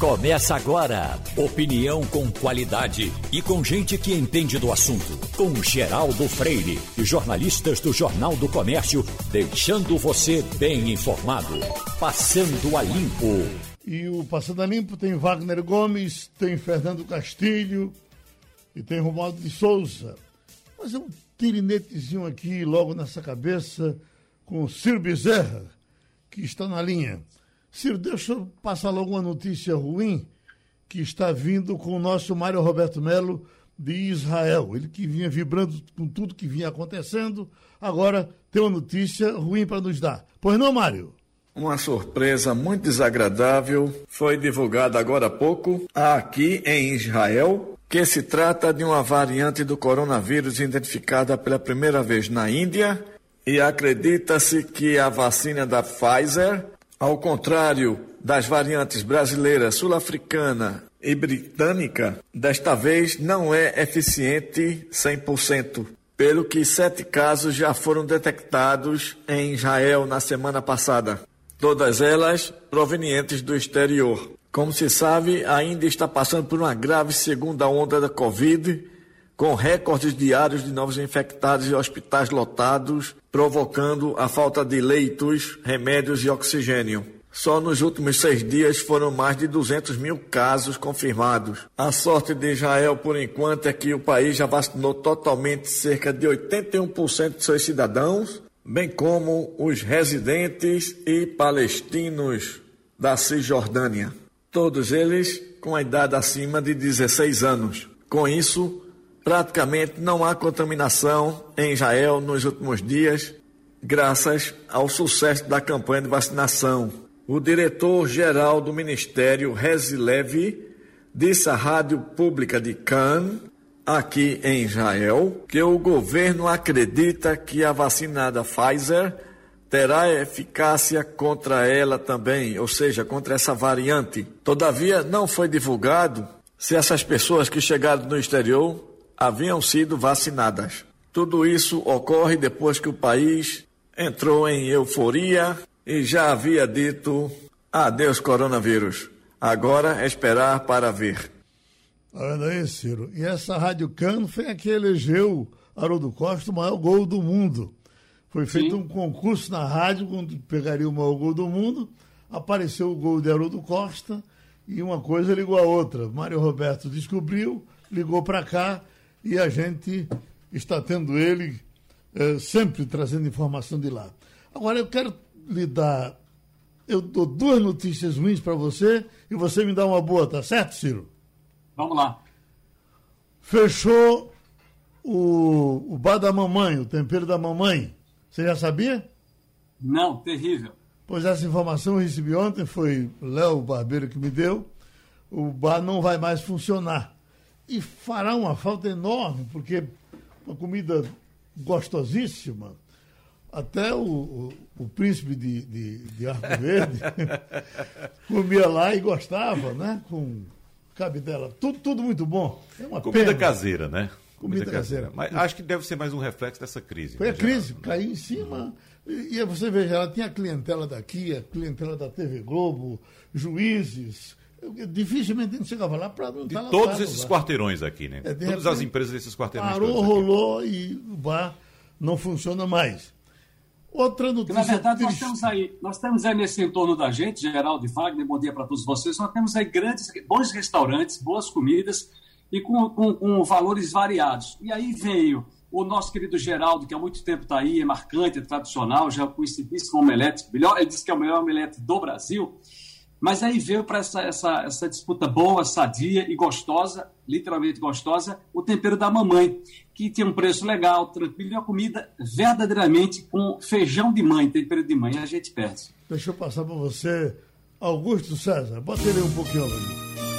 Começa agora. Opinião com qualidade e com gente que entende do assunto. Com Geraldo Freire e jornalistas do Jornal do Comércio, deixando você bem informado. Passando a Limpo. E o Passando a Limpo tem Wagner Gomes, tem Fernando Castilho e tem Romualdo de Souza. Mas é um tirinetezinho aqui logo nessa cabeça com o Ciro Bezerra, que está na linha. Ciro, deixa eu passar logo uma notícia ruim que está vindo com o nosso Mário Roberto Melo de Israel. Ele que vinha vibrando com tudo que vinha acontecendo, agora tem uma notícia ruim para nos dar. Pois não, Mário? Uma surpresa muito desagradável foi divulgada agora há pouco, aqui em Israel, que se trata de uma variante do coronavírus identificada pela primeira vez na Índia e acredita-se que a vacina da Pfizer ao contrário das variantes brasileira, sul-africana e britânica, desta vez não é eficiente 100%, pelo que sete casos já foram detectados em Israel na semana passada, todas elas provenientes do exterior. Como se sabe, ainda está passando por uma grave segunda onda da Covid, com recordes diários de novos infectados e hospitais lotados, provocando a falta de leitos, remédios e oxigênio. Só nos últimos seis dias foram mais de 200 mil casos confirmados. A sorte de Israel, por enquanto, é que o país já vacinou totalmente cerca de 81% de seus cidadãos, bem como os residentes e palestinos da Cisjordânia. Todos eles com a idade acima de 16 anos. Com isso, praticamente não há contaminação em Israel nos últimos dias, graças ao sucesso da campanha de vacinação. O diretor-geral do Ministério, Rezi disse à rádio pública de Cannes, aqui em Israel, que o governo acredita que a vacina da Pfizer terá eficácia contra ela também, ou seja, contra essa variante. Todavia, não foi divulgado se essas pessoas que chegaram no exterior haviam sido vacinadas. Tudo isso ocorre depois que o país entrou em euforia e já havia dito adeus coronavírus. Agora é esperar para ver. Olha aí, Ciro. E essa Rádio Cano foi a que elegeu Haroldo Costa o maior gol do mundo. Foi feito Sim. um concurso na rádio, quando pegaria o maior gol do mundo, apareceu o gol de Haroldo Costa e uma coisa ligou a outra. Mário Roberto descobriu, ligou para cá e a gente está tendo ele é, sempre trazendo informação de lá. Agora eu quero lhe dar. Eu dou duas notícias ruins para você e você me dá uma boa, tá certo, Ciro? Vamos lá. Fechou o, o bar da mamãe, o tempero da mamãe. Você já sabia? Não, terrível. Pois essa informação eu recebi ontem, foi Léo Barbeiro que me deu. O bar não vai mais funcionar e fará uma falta enorme, porque uma comida gostosíssima. Até o, o, o príncipe de, de, de Arco Verde comia lá e gostava, né? Com cabidela. Tudo, tudo muito bom. É uma comida pena. caseira, né? Comida, comida caseira. caseira. Mas acho que deve ser mais um reflexo dessa crise. Foi né, a crise, caiu em cima. E, e você veja, ela tinha a clientela daqui, a clientela da TV Globo, juízes, dificilmente a gente chegava lá para não estar todos esses quarteirões aqui, né? É, Todas as empresas desses quarteirões. Parou, rolou e o bar não funciona mais. Outra notícia. na verdade, nós temos, aí, nós temos aí nesse entorno da gente, Geraldo e Fagner, bom dia para todos vocês. Nós temos aí grandes, bons restaurantes, boas comidas e com, com, com valores variados. E aí veio o nosso querido Geraldo, que há muito tempo está aí, é marcante, é tradicional, já conhecidíssimo omelete, melhor, ele disse que é o melhor omelete do Brasil. Mas aí veio para essa, essa, essa disputa boa, sadia e gostosa, literalmente gostosa, o tempero da mamãe, que tem um preço legal, tranquilo, e uma comida verdadeiramente com feijão de mãe, tempero de mãe, a gente perde. Deixa eu passar para você, Augusto César, bota ele um pouquinho ali.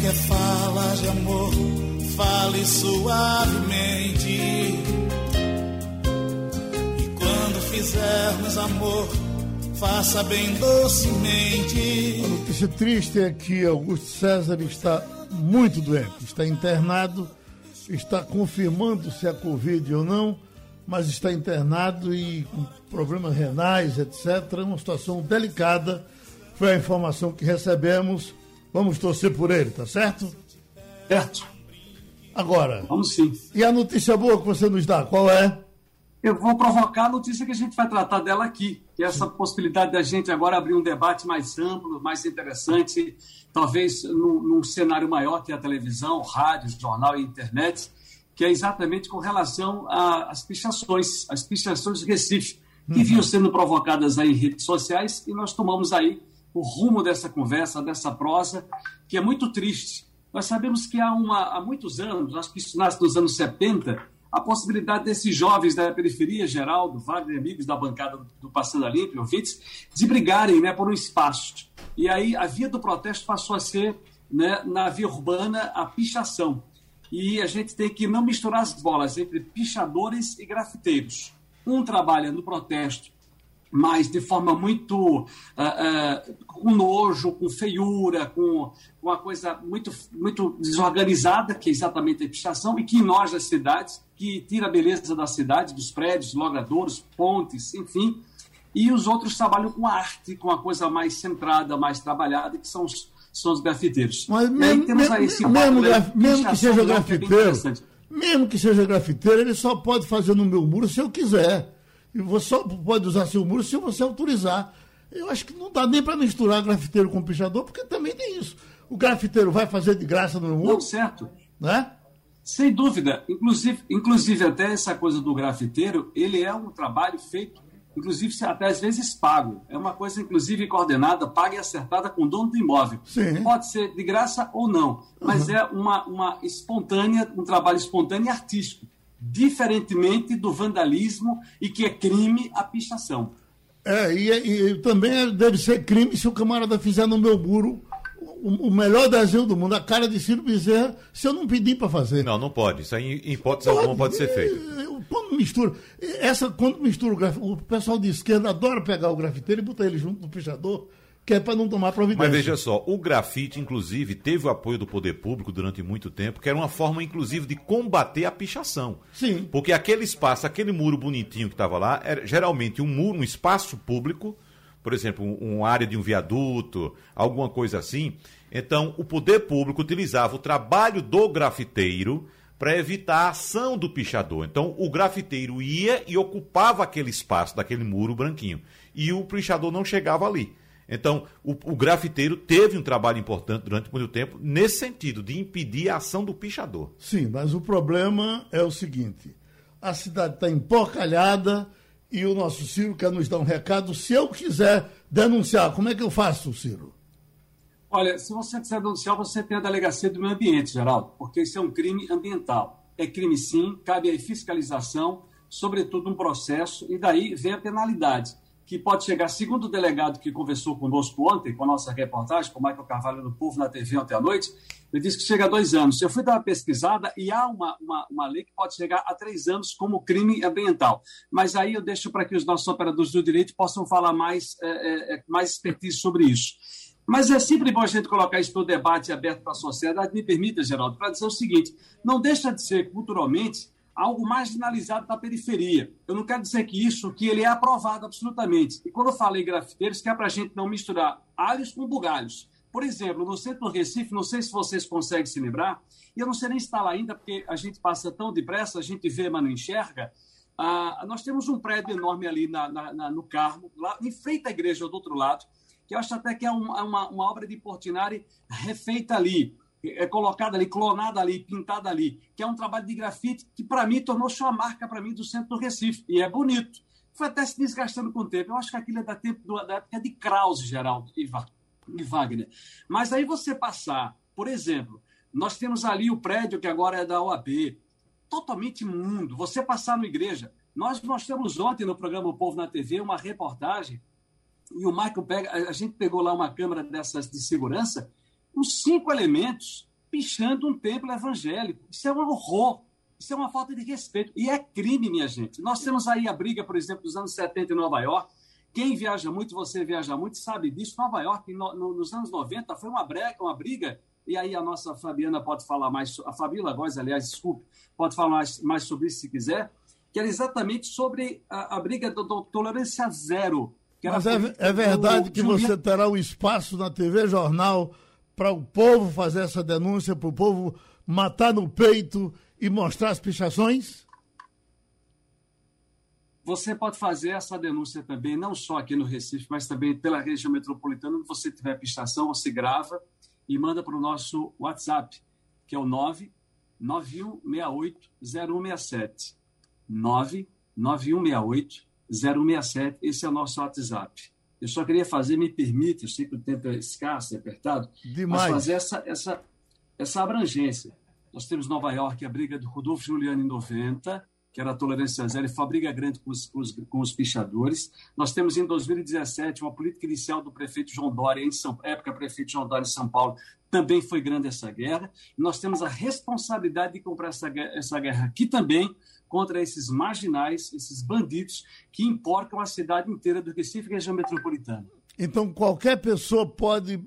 Quer falar de amor, fale suavemente. E quando fizermos amor, faça bem docemente. A notícia triste é que Augusto César está muito doente, está internado, está confirmando se é Covid ou não, mas está internado e com problemas renais, etc. Uma situação delicada. Foi a informação que recebemos. Vamos torcer por ele, tá certo? Certo. Agora. Vamos sim. E a notícia boa que você nos dá, qual é? Eu vou provocar a notícia que a gente vai tratar dela aqui, que é essa possibilidade da gente agora abrir um debate mais amplo, mais interessante, talvez num, num cenário maior que a televisão, rádio, jornal e internet, que é exatamente com relação às pichações, as pichações de Recife, que uhum. vinham sendo provocadas aí em redes sociais, e nós tomamos aí o rumo dessa conversa, dessa prosa, que é muito triste. Nós sabemos que há, uma, há muitos anos, acho que isso nasce nos anos 70, a possibilidade desses jovens da periferia, Geraldo, Wagner, amigos da bancada do Passando a Limpo, ouvintes, de brigarem né, por um espaço. E aí a via do protesto passou a ser, né, na via urbana, a pichação. E a gente tem que não misturar as bolas entre pichadores e grafiteiros. Um trabalha no protesto mas de forma muito uh, uh, com nojo, com feiura, com uma coisa muito, muito desorganizada, que é exatamente a pichação, e que enoja as cidades, que tira a beleza da cidade, dos prédios, logradouros, pontes, enfim. E os outros trabalham com arte, com a coisa mais centrada, mais trabalhada, que são os, são os grafiteiros. Mas mesmo, mesmo, mesmo, graf, mesmo que seja é grafiteiro, é mesmo que seja grafiteiro, ele só pode fazer no meu muro se eu quiser. E você só pode usar seu muro se você autorizar. Eu acho que não dá nem para misturar grafiteiro com pichador, porque também tem isso. O grafiteiro vai fazer de graça no muro? Não, certo. Né? Sem dúvida. Inclusive, inclusive, até essa coisa do grafiteiro, ele é um trabalho feito, inclusive até às vezes pago. É uma coisa, inclusive, coordenada, paga e acertada com o dono do imóvel. Sim. Pode ser de graça ou não, mas uhum. é uma, uma espontânea, um trabalho espontâneo e artístico diferentemente do vandalismo e que é crime a pichação. É, e, e também deve ser crime se o camarada fizer no meu muro o, o melhor desenho do mundo, a cara de Ciro Bezerra, se eu não pedir para fazer. Não, não pode. Isso aí, em hipótese pode, alguma, pode ser feito. Quando mistura, essa, quando mistura o graf, o pessoal de esquerda adora pegar o grafiteiro e botar ele junto do pichador que é para não tomar providência. Mas veja só, o grafite, inclusive, teve o apoio do poder público durante muito tempo, que era uma forma, inclusive, de combater a pichação. Sim. Porque aquele espaço, aquele muro bonitinho que estava lá, era geralmente um muro, um espaço público, por exemplo, uma um área de um viaduto, alguma coisa assim. Então, o poder público utilizava o trabalho do grafiteiro para evitar a ação do pichador. Então, o grafiteiro ia e ocupava aquele espaço daquele muro branquinho. E o pichador não chegava ali. Então, o, o, grafiteiro teve um trabalho importante durante muito tempo nesse sentido, de impedir a ação do pichador. Sim, mas o problema é o seguinte: a cidade está emporcalhada e o nosso Ciro quer nos dar um recado. Se eu quiser denunciar, como é que eu faço, Ciro? Olha, se você quiser denunciar, você tem a delegacia do meio ambiente, Geraldo, porque isso é um crime ambiental. É crime sim, cabe aí fiscalização, sobretudo um processo, e daí vem a penalidade que pode chegar, segundo o delegado que conversou conosco ontem, com a nossa reportagem, com o Michael Carvalho do Povo na TV ontem à noite, ele disse que chega a dois anos. Eu fui dar uma pesquisada e há uma, uma, uma lei que pode chegar a três anos como crime ambiental. Mas aí eu deixo para que os nossos operadores do direito possam falar mais, é, é, é mais expertise sobre isso. Mas é sempre bom a gente colocar isso para o debate aberto para a sociedade. Me permita, Geraldo, para dizer o seguinte: não deixa de ser culturalmente algo marginalizado da periferia. Eu não quero dizer que isso, que ele é aprovado absolutamente. E quando eu falei grafiteiros, que é para a gente não misturar alhos com bugalhos. Por exemplo, no centro do Recife, não sei se vocês conseguem se lembrar, e eu não sei nem estar lá ainda, porque a gente passa tão depressa, a gente vê, mas não enxerga. Ah, nós temos um prédio enorme ali na, na, na, no Carmo, lá em frente à igreja do outro lado, que eu acho até que é uma, uma, uma obra de Portinari refeita ali é colocada ali, clonada ali, pintada ali, que é um trabalho de grafite que, para mim, tornou-se uma marca para mim do centro do Recife. E é bonito. Foi até se desgastando com o tempo. Eu acho que aquilo é da, tempo, da época de Krause, Geraldo e Wagner. Mas aí você passar, por exemplo, nós temos ali o prédio que agora é da OAB, totalmente imundo. Você passar na igreja. Nós mostramos ontem no programa O Povo na TV uma reportagem e o Michael pega, a gente pegou lá uma câmera dessas de segurança os cinco elementos pichando um templo evangélico. Isso é um horror. Isso é uma falta de respeito. E é crime, minha gente. Nós temos aí a briga, por exemplo, dos anos 70 em Nova York, Quem viaja muito, você viaja muito, sabe disso. Nova York, no, no, nos anos 90, foi uma, brega, uma briga, e aí a nossa Fabiana pode falar mais, a Fabíola Góes, aliás, desculpe, pode falar mais, mais sobre isso se quiser, que era exatamente sobre a, a briga do, do tolerância zero. Mas é, é, verdade que você terá um espaço na TV Jornal para o povo fazer essa denúncia, para o povo matar no peito e mostrar as pichações? Você pode fazer essa denúncia também, não só aqui no Recife, mas também pela região metropolitana. Se você tiver pichação, você grava e manda para o nosso WhatsApp, que é o 991680167. 991680167. Esse é o nosso WhatsApp. Eu só queria fazer, me permite, eu sei que o tempo é escasso, é apertado, Demais. mas fazer essa, essa, essa abrangência. Nós temos Nova York, a briga do Rodolfo Giuliani em 90, que era a tolerância zero, e foi uma briga grande com os, com, os, com os pichadores. Nós temos em 2017 uma política inicial do prefeito João Dória, em São, época prefeito João Dória em São Paulo, também foi grande essa guerra. Nós temos a responsabilidade de comprar essa, essa guerra aqui também contra esses marginais, esses bandidos que importam a cidade inteira do Recife e região metropolitana. Então, qualquer pessoa pode eh,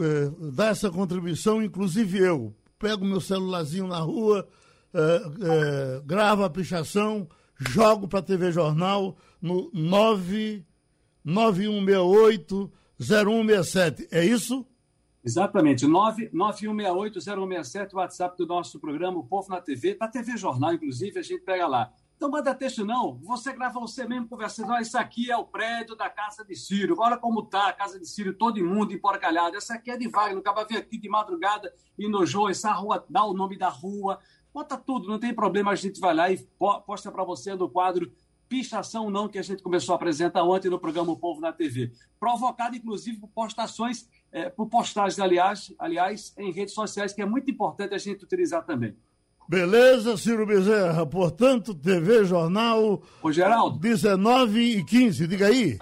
eh, dar essa contribuição, inclusive eu. Pego meu celularzinho na rua, é, é, gravo a pichação, jogo para a TV Jornal no 99168 0167. É isso? Exatamente, 9168-0167, o WhatsApp do nosso programa, o Povo na TV, da TV Jornal, inclusive, a gente pega lá. Então manda texto não, você grava você mesmo conversando, olha, isso aqui é o prédio da Casa de Círio, olha como tá a Casa de Círio, todo imundo, emporcalhado, essa aqui é de Wagner, acaba vir aqui de madrugada e nojou, essa rua, dá o nome da rua, Bota tudo, não tem problema, a gente vai lá e posta para você no quadro Pichação Não, que a gente começou a apresentar ontem no programa O Povo na TV. Provocado, inclusive, por postações, é, por postagens, aliás, aliás, em redes sociais, que é muito importante a gente utilizar também. Beleza, Ciro Bezerra. Portanto, TV Jornal. Ô, Geraldo. 19 e 15, diga aí.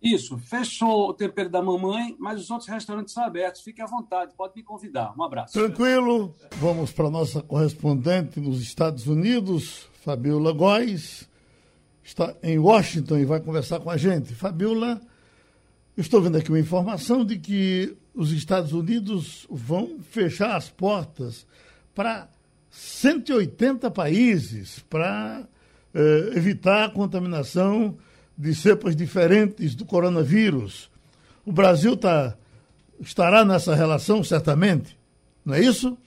Isso, fechou o tempero da mamãe, mas os outros restaurantes são abertos. Fique à vontade, pode me convidar. Um abraço. Tranquilo. Vamos para a nossa correspondente nos Estados Unidos, Fabiola Góes. Está em Washington e vai conversar com a gente. Fabiola, estou vendo aqui uma informação de que os Estados Unidos vão fechar as portas para 180 países para eh, evitar a contaminação de cepas diferentes do coronavírus. O Brasil tá, estará nessa relação, certamente, não é isso?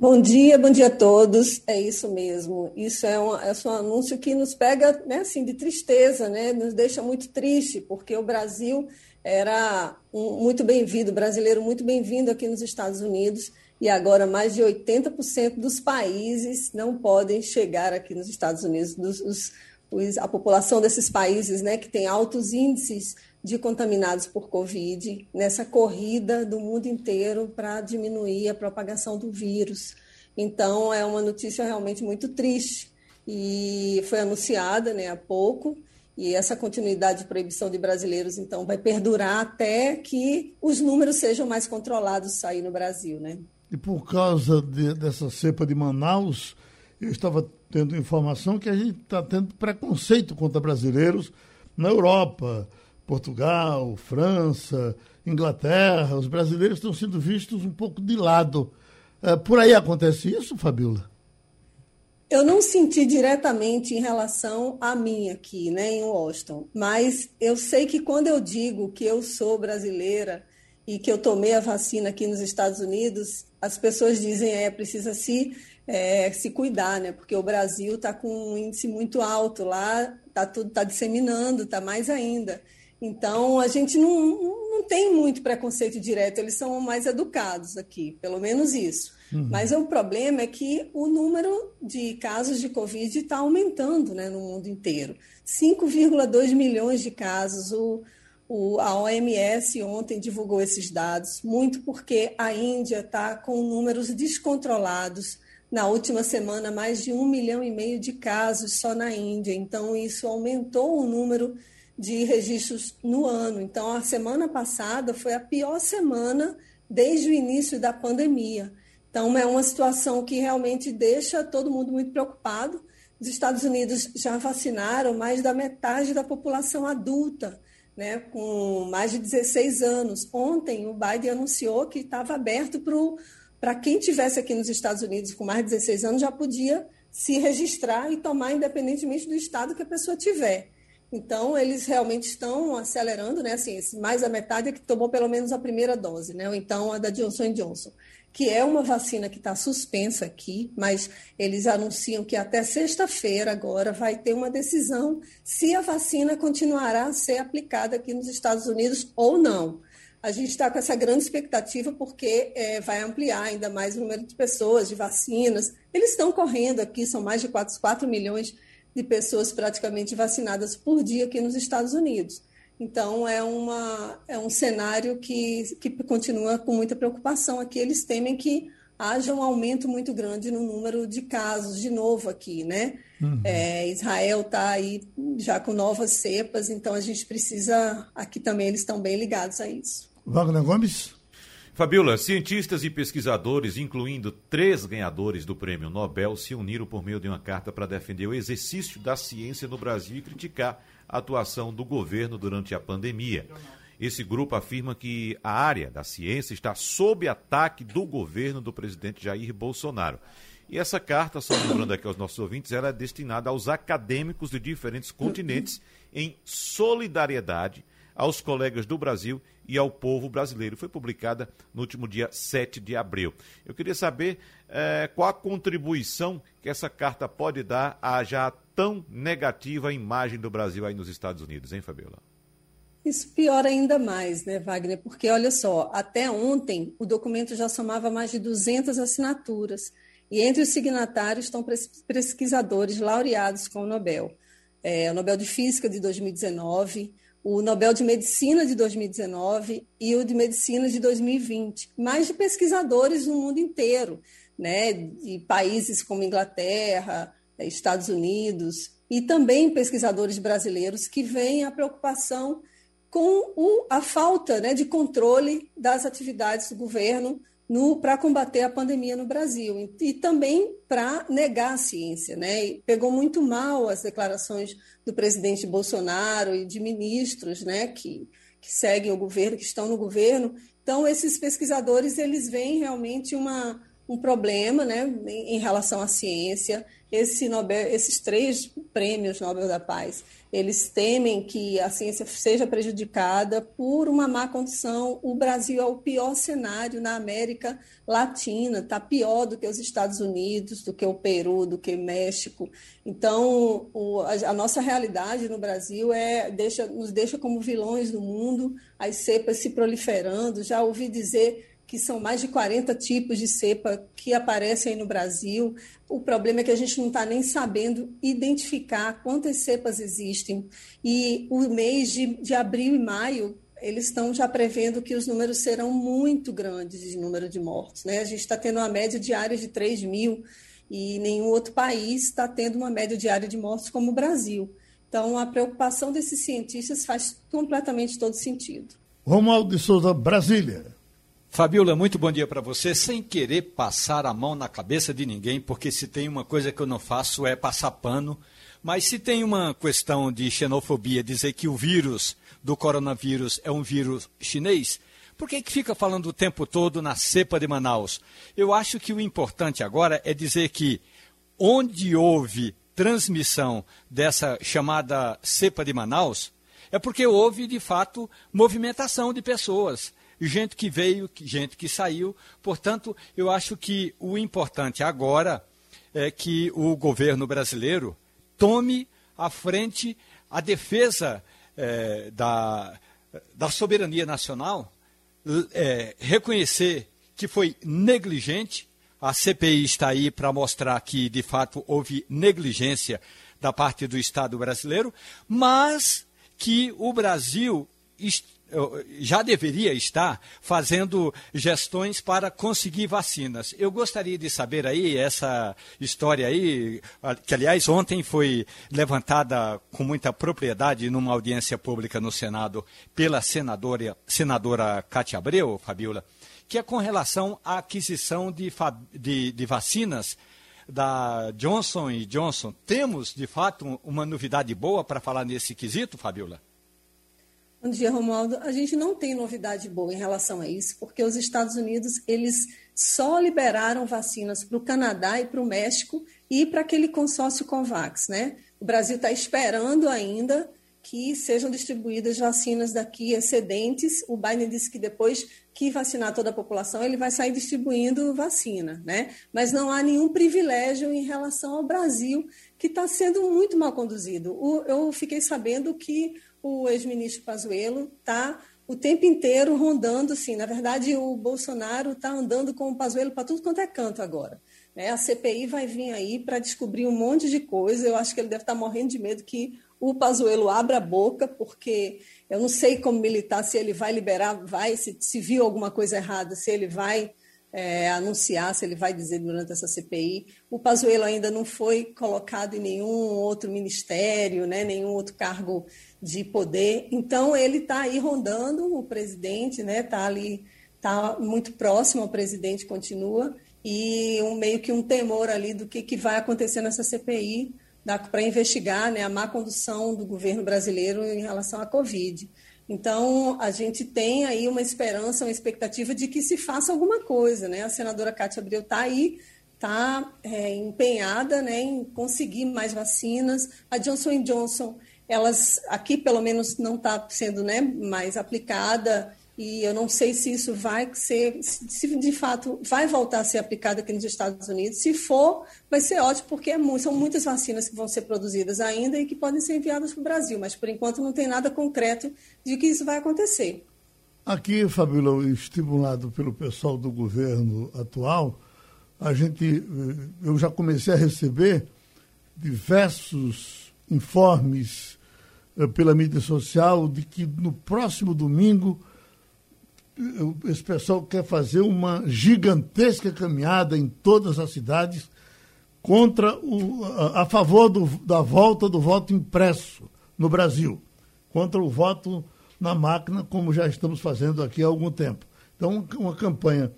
Bom dia, bom dia a todos. É isso mesmo. Isso é, um, é um anúncio que nos pega né, assim, de tristeza, né? nos deixa muito triste, porque o Brasil era um, muito bem-vindo, brasileiro muito bem-vindo aqui nos Estados Unidos, e agora mais de 80% dos países não podem chegar aqui nos Estados Unidos, dos, os, a população desses países né, que tem altos índices de contaminados por Covid, nessa corrida do mundo inteiro para diminuir a propagação do vírus. Então, é uma notícia realmente muito triste e foi anunciada né, há pouco. E essa continuidade de proibição de brasileiros, então, vai perdurar até que os números sejam mais controlados aí no Brasil. Né? E por causa de, dessa cepa de Manaus, eu estava tendo informação que a gente está tendo preconceito contra brasileiros na Europa, Portugal, França, Inglaterra. Os brasileiros estão sendo vistos um pouco de lado. É, por aí acontece isso, Fabiola? Eu não senti diretamente em relação a mim aqui, né, em Washington, mas eu sei que quando eu digo que eu sou brasileira e que eu tomei a vacina aqui nos Estados Unidos, as pessoas dizem é precisa se é, se cuidar, né? Porque o Brasil está com um índice muito alto lá, está tudo tá disseminando, está mais ainda. Então a gente não, não tem muito preconceito direto, eles são mais educados aqui, pelo menos isso. Uhum. Mas o problema é que o número de casos de Covid está aumentando né, no mundo inteiro. 5,2 milhões de casos. O, o, a OMS ontem divulgou esses dados, muito porque a Índia está com números descontrolados na última semana, mais de um milhão e meio de casos só na Índia. Então, isso aumentou o número de registros no ano. Então, a semana passada foi a pior semana desde o início da pandemia. Então, é uma situação que realmente deixa todo mundo muito preocupado. os Estados Unidos já vacinaram mais da metade da população adulta, né, com mais de 16 anos. Ontem, o Biden anunciou que estava aberto para quem tivesse aqui nos Estados Unidos com mais de 16 anos já podia se registrar e tomar independentemente do estado que a pessoa tiver. Então, eles realmente estão acelerando, né? Assim, mais da metade é que tomou pelo menos a primeira dose, né? Ou então a da Johnson Johnson, que é uma vacina que está suspensa aqui, mas eles anunciam que até sexta-feira agora vai ter uma decisão se a vacina continuará a ser aplicada aqui nos Estados Unidos ou não. A gente está com essa grande expectativa porque é, vai ampliar ainda mais o número de pessoas, de vacinas. Eles estão correndo aqui, são mais de 4, 4 milhões de de pessoas praticamente vacinadas por dia aqui nos Estados Unidos. Então, é, uma, é um cenário que, que continua com muita preocupação aqui. Eles temem que haja um aumento muito grande no número de casos, de novo aqui, né? Uhum. É, Israel está aí já com novas cepas, então a gente precisa, aqui também eles estão bem ligados a isso. Wagner Gomes? Fabiola, cientistas e pesquisadores, incluindo três ganhadores do prêmio Nobel, se uniram por meio de uma carta para defender o exercício da ciência no Brasil e criticar a atuação do governo durante a pandemia. Esse grupo afirma que a área da ciência está sob ataque do governo do presidente Jair Bolsonaro. E essa carta, só lembrando aqui aos nossos ouvintes, ela é destinada aos acadêmicos de diferentes continentes em solidariedade aos colegas do Brasil e ao povo brasileiro. Foi publicada no último dia 7 de abril. Eu queria saber é, qual a contribuição que essa carta pode dar à já tão negativa imagem do Brasil aí nos Estados Unidos, hein, Fabiola? Isso piora ainda mais, né, Wagner? Porque, olha só, até ontem o documento já somava mais de 200 assinaturas. E entre os signatários estão pesquisadores laureados com o Nobel. É, o Nobel de Física de 2019, o Nobel de Medicina de 2019 e o de Medicina de 2020, mais de pesquisadores no mundo inteiro, né, de países como Inglaterra, eh, Estados Unidos, e também pesquisadores brasileiros que veem a preocupação com o, a falta né, de controle das atividades do governo para combater a pandemia no Brasil e, e também para negar a ciência. Né? E pegou muito mal as declarações do presidente Bolsonaro e de ministros né, que, que seguem o governo, que estão no governo. Então, esses pesquisadores eles veem realmente uma, um problema né, em, relação à ciência. Esse Nobel, esses três prêmios Nobel da Paz eles temem que a ciência seja prejudicada por uma má condição. O Brasil é o pior cenário na América Latina, está pior do que os Estados Unidos, do que o Peru, do que o México. Então, o, a, a, nossa realidade no Brasil é deixa, nos deixa como vilões do mundo, as cepas se proliferando. Já ouvi dizer que são mais de 40 tipos de cepa que aparecem aí no Brasil. O problema é que a gente não está nem sabendo identificar quantas cepas existem. E o mês de, de abril e maio, eles estão já prevendo que os números serão muito grandes de número de mortos. Né? A gente está tendo uma média diária de 3 mil e nenhum outro país está tendo uma média diária de mortos como o Brasil. Então, a preocupação desses cientistas faz completamente todo sentido. Romualdo de Souza, Brasília. Fabiola, muito bom dia para você. Sem querer passar a mão na cabeça de ninguém, porque se tem uma coisa que eu não faço é passar pano. Mas se tem uma questão de xenofobia, dizer que o vírus do coronavírus é um vírus chinês, por que, que fica falando o tempo todo na cepa de Manaus? Eu acho que o importante agora é dizer que onde houve transmissão dessa chamada cepa de Manaus, é porque houve, de fato, movimentação de pessoas gente que veio, gente que saiu. Portanto, eu acho que o importante agora é que o governo brasileiro tome à frente a defesa é, da, da soberania nacional, é, reconhecer que foi negligente. A CPI está aí para mostrar que, de fato, houve negligência da parte do Estado brasileiro, mas que o Brasil já deveria estar fazendo gestões para conseguir vacinas. Eu gostaria de saber aí essa história aí, que aliás ontem foi levantada com muita propriedade numa audiência pública no Senado pela senadora, senadora Cátia Abreu, Fabiola, que é com relação à aquisição de, de, de vacinas da Johnson Johnson. Temos, de fato, uma novidade boa para falar nesse quesito, Fabiola? Bom dia, Romualdo. A gente não tem novidade boa em relação a isso, porque os Estados Unidos eles só liberaram vacinas para o Canadá e para o México e para aquele consórcio Covax, né? O Brasil está esperando ainda que sejam distribuídas vacinas daqui excedentes. O Biden disse que depois que vacinar toda a população, ele vai sair distribuindo vacina, né? Mas não há nenhum privilégio em relação ao Brasil, que está sendo muito mal conduzido. O, eu fiquei sabendo que o ex-ministro Pazuello está o tempo inteiro rondando, sim. Na verdade, o Bolsonaro está andando com o Pazuello para tudo quanto é canto agora. Né? A CPI vai vir aí para descobrir um monte de coisa. Eu acho que ele deve estar tá morrendo de medo que o Pazuello abra a boca, porque eu não sei como militar, se ele vai liberar, vai, se, se viu alguma coisa errada, se ele vai é, anunciar, se ele vai dizer durante essa CPI. O Pazuello ainda não foi colocado em nenhum outro ministério, né, nenhum outro cargo de poder. Então, ele está aí rondando o presidente, está né, tá ali, está muito próximo ao presidente, continua, e um, meio que um temor ali do que, que vai acontecer nessa CPI para investigar né, a má condução do governo brasileiro em relação à Covid. Então, a gente tem aí uma esperança, uma expectativa de que se faça alguma coisa. Né? A senadora Cátia Abreu está aí, está é, empenhada né, em conseguir mais vacinas. A Johnson Johnson, elas aqui pelo menos não está sendo né, mais aplicada e eu não sei se isso vai ser, se de fato vai voltar a ser aplicado aqui nos Estados Unidos. Se for, vai ser ótimo, porque é são muitas vacinas que vão ser produzidas ainda e que podem ser enviadas para o Brasil, mas por enquanto não tem nada concreto de que isso vai acontecer. Aqui, Fabíola, estimulado pelo pessoal do governo atual, a gente, eh, eu já comecei a receber diversos informes eh, pela mídia social de que no próximo domingo esse pessoal quer fazer uma gigantesca caminhada em todas as cidades contra o, a, a favor do, da volta do voto impresso no Brasil, contra o voto na máquina, como já estamos fazendo aqui há algum tempo. Então, uma campanha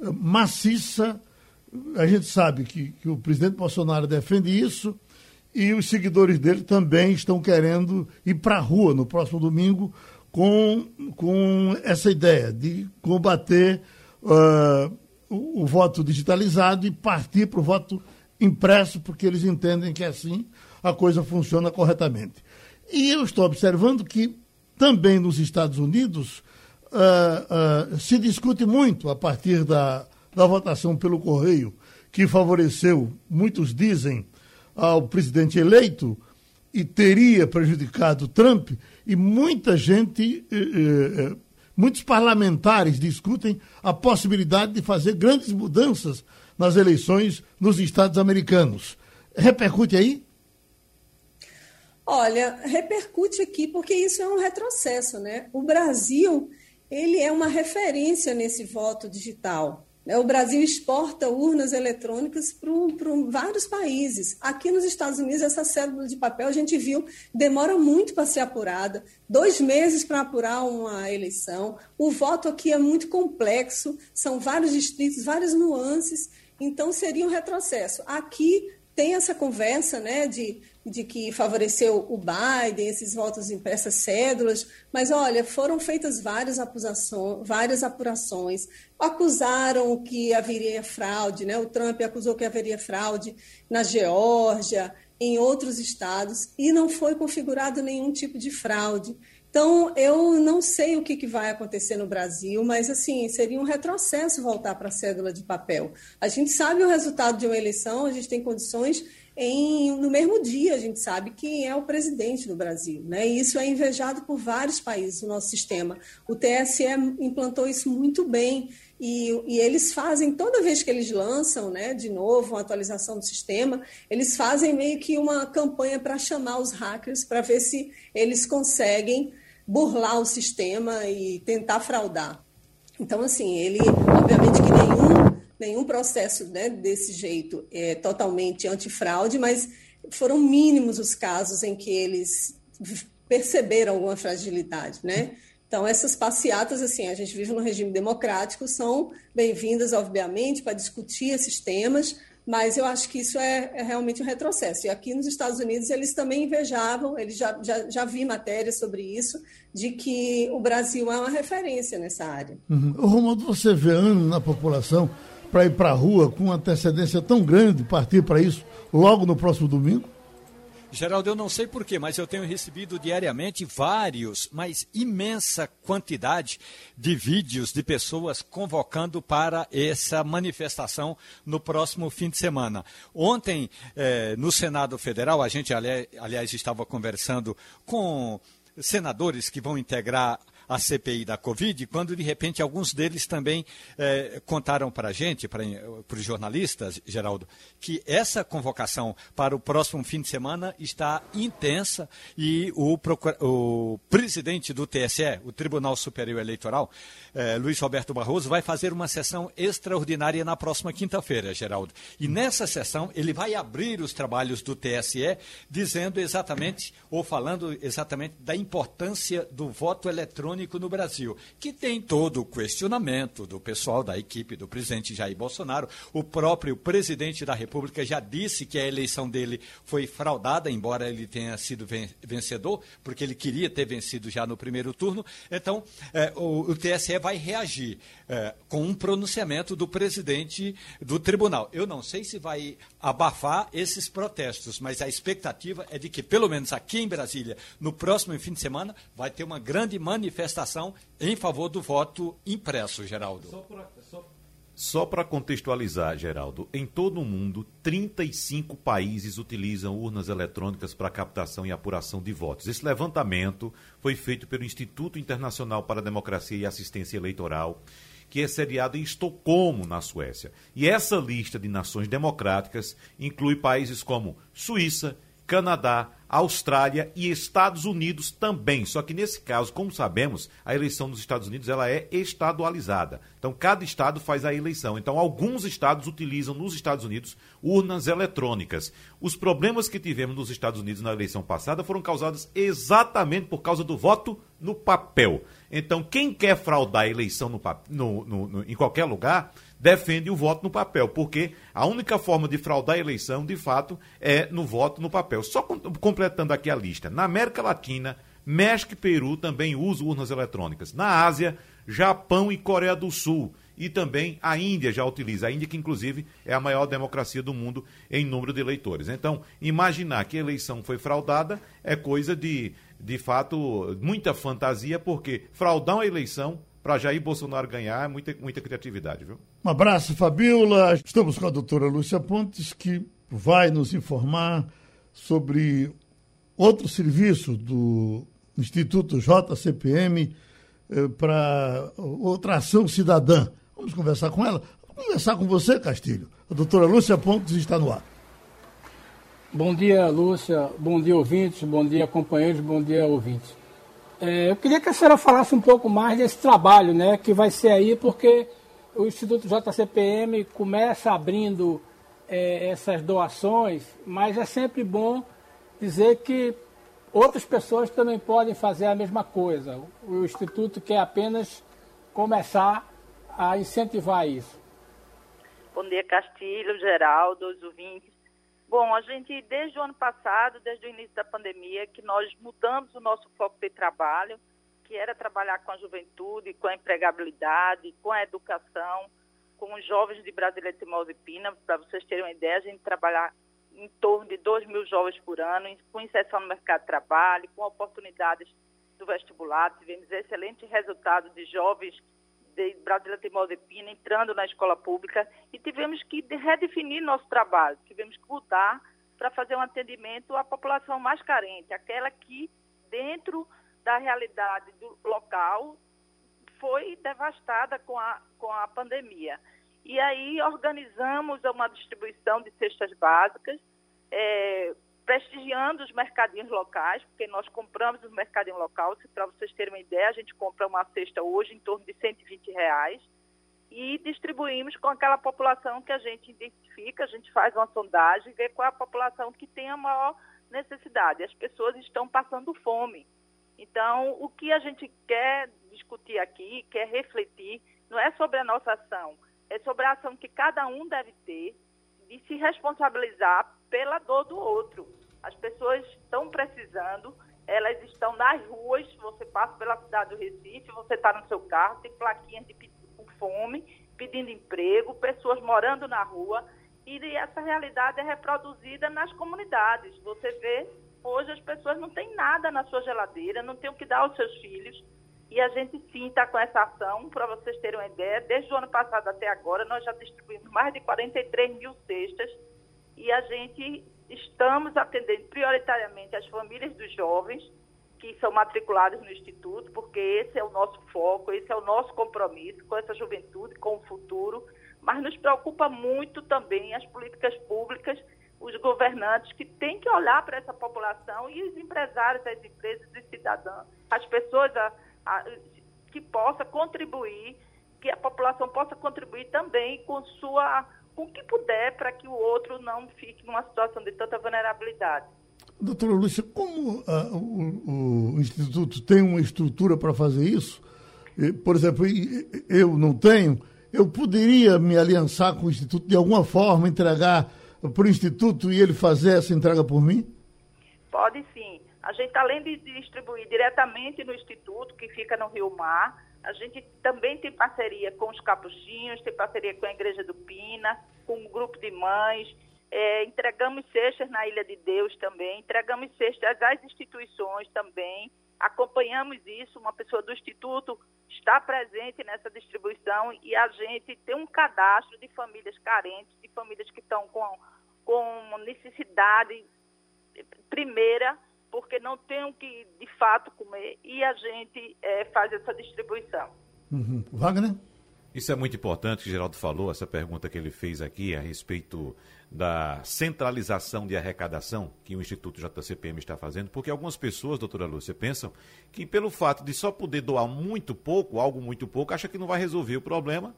eh, maciça. A gente sabe que, que o presidente Bolsonaro defende isso e os seguidores dele também estão querendo ir para a rua no próximo domingo com, com essa ideia de combater uh, o, o, voto digitalizado e partir para o voto impresso, porque eles entendem que assim a coisa funciona corretamente. E eu estou observando que também nos Estados Unidos uh, uh, se discute muito a partir da, da votação pelo correio, que favoreceu, muitos dizem, ao presidente eleito e teria prejudicado Trump, e muita gente, eh, eh, eh, muitos parlamentares discutem a possibilidade de fazer grandes mudanças nas eleições nos Estados americanos. Repercute aí? Olha, repercute aqui porque isso é um retrocesso, né? O Brasil, ele é uma referência nesse voto digital. Né? O Brasil exporta urnas eletrônicas para vários países. Aqui nos Estados Unidos, essa cédula de papel, a gente viu, demora muito para ser apurada dois meses para apurar uma eleição. O voto aqui é muito complexo, são vários distritos, várias nuances, então seria um retrocesso. Aqui tem essa conversa né, de de que favoreceu o Biden, esses votos em essas cédulas, mas olha, foram feitas várias acusações, várias apurações, acusaram que haveria fraude, né? O Trump acusou que haveria fraude na Geórgia, em outros estados, e não foi configurado nenhum tipo de fraude. Então, eu não sei o que, que, vai acontecer no Brasil, mas assim, seria um retrocesso voltar para a cédula de papel. A gente sabe o resultado de uma eleição, a gente tem condições em, no mesmo dia a gente sabe quem é o presidente do Brasil. Né? E isso é invejado por vários países, o nosso sistema. O TSE implantou isso muito bem. E, e, eles fazem, toda vez que eles lançam, né, de novo, uma atualização do sistema, eles fazem meio que uma campanha para chamar os hackers para ver se eles conseguem burlar o sistema e tentar fraudar. Então, assim, ele, obviamente que nenhum nenhum processo né, desse jeito é totalmente antifraude, mas foram mínimos os casos em que eles perceberam alguma fragilidade, né? Então, essas passeatas, assim, a gente vive num regime democrático, são bem-vindas, obviamente, para discutir esses temas, mas eu acho que isso é, é, realmente um retrocesso. E aqui nos Estados Unidos eles também invejavam, eles já, já, já vi matérias sobre isso, de que o Brasil é uma referência nessa área. Uhum. Você vê na população para ir para a rua com uma antecedência tão grande, partir para isso logo no próximo domingo? Geraldo, eu não sei porquê, mas eu tenho recebido diariamente vários, mas imensa quantidade de vídeos de pessoas convocando para essa manifestação no próximo fim de semana. Ontem, eh, no Senado Federal, a gente, aliás, estava conversando com senadores que vão integrar a CPI da Covid, quando de repente alguns deles também eh, contaram para a gente, para os jornalistas, Geraldo, que essa convocação para o próximo fim de semana está intensa e o, o presidente do TSE, o Tribunal Superior Eleitoral, eh, Luiz Roberto Barroso, vai fazer uma sessão extraordinária na próxima quinta-feira, Geraldo. E nessa sessão ele vai abrir os trabalhos do TSE, dizendo exatamente, ou falando exatamente da importância do voto eletrônico econômico no Brasil, que tem todo o questionamento do pessoal da equipe do presidente Jair Bolsonaro. O próprio presidente da República já disse que a eleição dele foi fraudada, embora ele tenha sido vencedor, porque ele queria ter vencido já no primeiro turno. Então, eh, o, o, TSE vai reagir eh, com um pronunciamento do presidente do tribunal. Eu não sei se vai abafar esses protestos, mas a expectativa é de que, pelo menos aqui em Brasília, no próximo fim de semana, vai ter uma grande manifestação em favor do voto impresso, Geraldo. Só para contextualizar, Geraldo, em todo o mundo, 35 países utilizam urnas eletrônicas para captação e apuração de votos. Esse levantamento foi feito pelo Instituto Internacional para a Democracia e Assistência Eleitoral, que é sediado em Estocolmo, na Suécia. E essa lista de nações democráticas inclui países como Suíça, Canadá, Austrália e Estados Unidos também. Só que nesse caso, como sabemos, a eleição nos Estados Unidos ela é estadualizada. Então cada estado faz a eleição. Então alguns estados utilizam nos Estados Unidos urnas eletrônicas. Os problemas que tivemos nos Estados Unidos na eleição passada foram causados exatamente por causa do voto no papel. Então quem quer fraudar a eleição no, no, no, em qualquer lugar defende o voto no papel, porque a única forma de fraudar a eleição, de fato, é no voto no papel. Só completando aqui a lista, na América Latina, México e Peru também usam urnas eletrônicas. Na Ásia, Japão e Coreia do Sul. E também a Índia já utiliza. A Índia, que inclusive é a maior democracia do mundo em número de eleitores. Então, imaginar que a eleição foi fraudada é coisa de, de fato, muita fantasia, porque fraudar uma eleição para Jair Bolsonaro ganhar, muita, muita criatividade, viu? Um abraço, Fabiola. Estamos com a doutora Lúcia Pontes, que vai nos informar sobre outro serviço do Instituto JCPM eh, para outra ação cidadã. Vamos conversar com ela? Vamos conversar com você, Castilho. A doutora Lúcia Pontes está no ar. Bom dia, Lúcia. Bom dia, ouvintes. Bom dia, companheiros. Bom dia, ouvintes. É, eu queria que a senhora falasse um pouco mais desse trabalho, né, que vai ser aí, porque o Instituto JCPM começa abrindo é, essas doações, mas é sempre bom dizer que outras pessoas também podem fazer a mesma coisa. O Instituto quer apenas começar a incentivar isso. Bom dia, Castilho, Geraldo, os ouvintes. Bom, a gente, desde o ano passado, desde o início da pandemia, que nós mudamos o nosso foco de trabalho, que era trabalhar com a juventude, com a empregabilidade, com a educação, com os jovens de Brasília, Timóteo e Pina. Para vocês terem uma ideia, a gente trabalhar em torno de 2 mil jovens por ano, com inserção no mercado de trabalho, com oportunidades do vestibular. Tivemos excelente resultado de jovens de Brasília Pina entrando na escola pública e tivemos que redefinir nosso trabalho, tivemos que mudar para fazer um atendimento à população mais carente, aquela que dentro da realidade do local foi devastada com a, com a pandemia. E aí organizamos uma distribuição de cestas básicas, é, prestigiando os mercadinhos locais, porque nós compramos no mercadinho local. Para vocês terem uma ideia, a gente compra uma cesta hoje em torno de 120 reais e distribuímos com aquela população que a gente identifica, a gente faz uma sondagem, vê qual é a população que tem a maior necessidade. As pessoas estão passando fome. Então, o que a gente quer discutir aqui, quer refletir, não é sobre a nossa ação, é sobre a ação que cada um deve ter de se responsabilizar pela dor do outro. As pessoas estão precisando, elas estão nas ruas, você passa pela cidade do Recife, você está no seu carro, tem plaquinhas de com fome, pedindo emprego, pessoas morando na rua, e essa realidade é reproduzida nas comunidades. Você vê, hoje as pessoas não têm nada na sua geladeira, não têm o que dar aos seus filhos, e a gente sim está com essa ação, para vocês terem uma ideia, desde o ano passado até agora, nós já distribuímos mais de 43 mil cestas e a gente estamos atendendo prioritariamente as famílias dos jovens que são matriculados no Instituto, porque esse é o nosso foco, esse é o nosso compromisso com essa juventude, com o futuro, mas nos preocupa muito também as políticas públicas, os governantes que têm que olhar para essa população e os empresários, as empresas e cidadãos, as pessoas a, a, que possa contribuir, que a população possa contribuir também com sua com o que puder para que o outro não fique numa situação de tanta vulnerabilidade. Doutora Lúcia, como uh, o, o, Instituto tem uma estrutura para fazer isso? Por exemplo, eu não tenho, eu poderia me aliançar com o Instituto de alguma forma, entregar para o Instituto e ele fazer essa entrega por mim? Pode sim. A gente, além de distribuir diretamente no Instituto, que fica no Rio Mar, a gente também tem parceria com os capuchinhos, tem parceria com a Igreja do Pina, com um grupo de mães. É, entregamos cestas na Ilha de Deus também, entregamos cestas às instituições também, acompanhamos isso, uma pessoa do Instituto está presente nessa distribuição e a gente tem um cadastro de famílias carentes, de famílias que estão com, com necessidade primeira porque não tem o que de fato comer e a gente é, faz essa distribuição. Uhum. Wagner? Isso é muito importante, que Geraldo falou, essa pergunta que ele fez aqui a respeito da centralização de arrecadação que o Instituto JCPM está fazendo, porque algumas pessoas, doutora Lúcia, pensam que pelo fato de só poder doar muito pouco, algo muito pouco, acha que não vai resolver o problema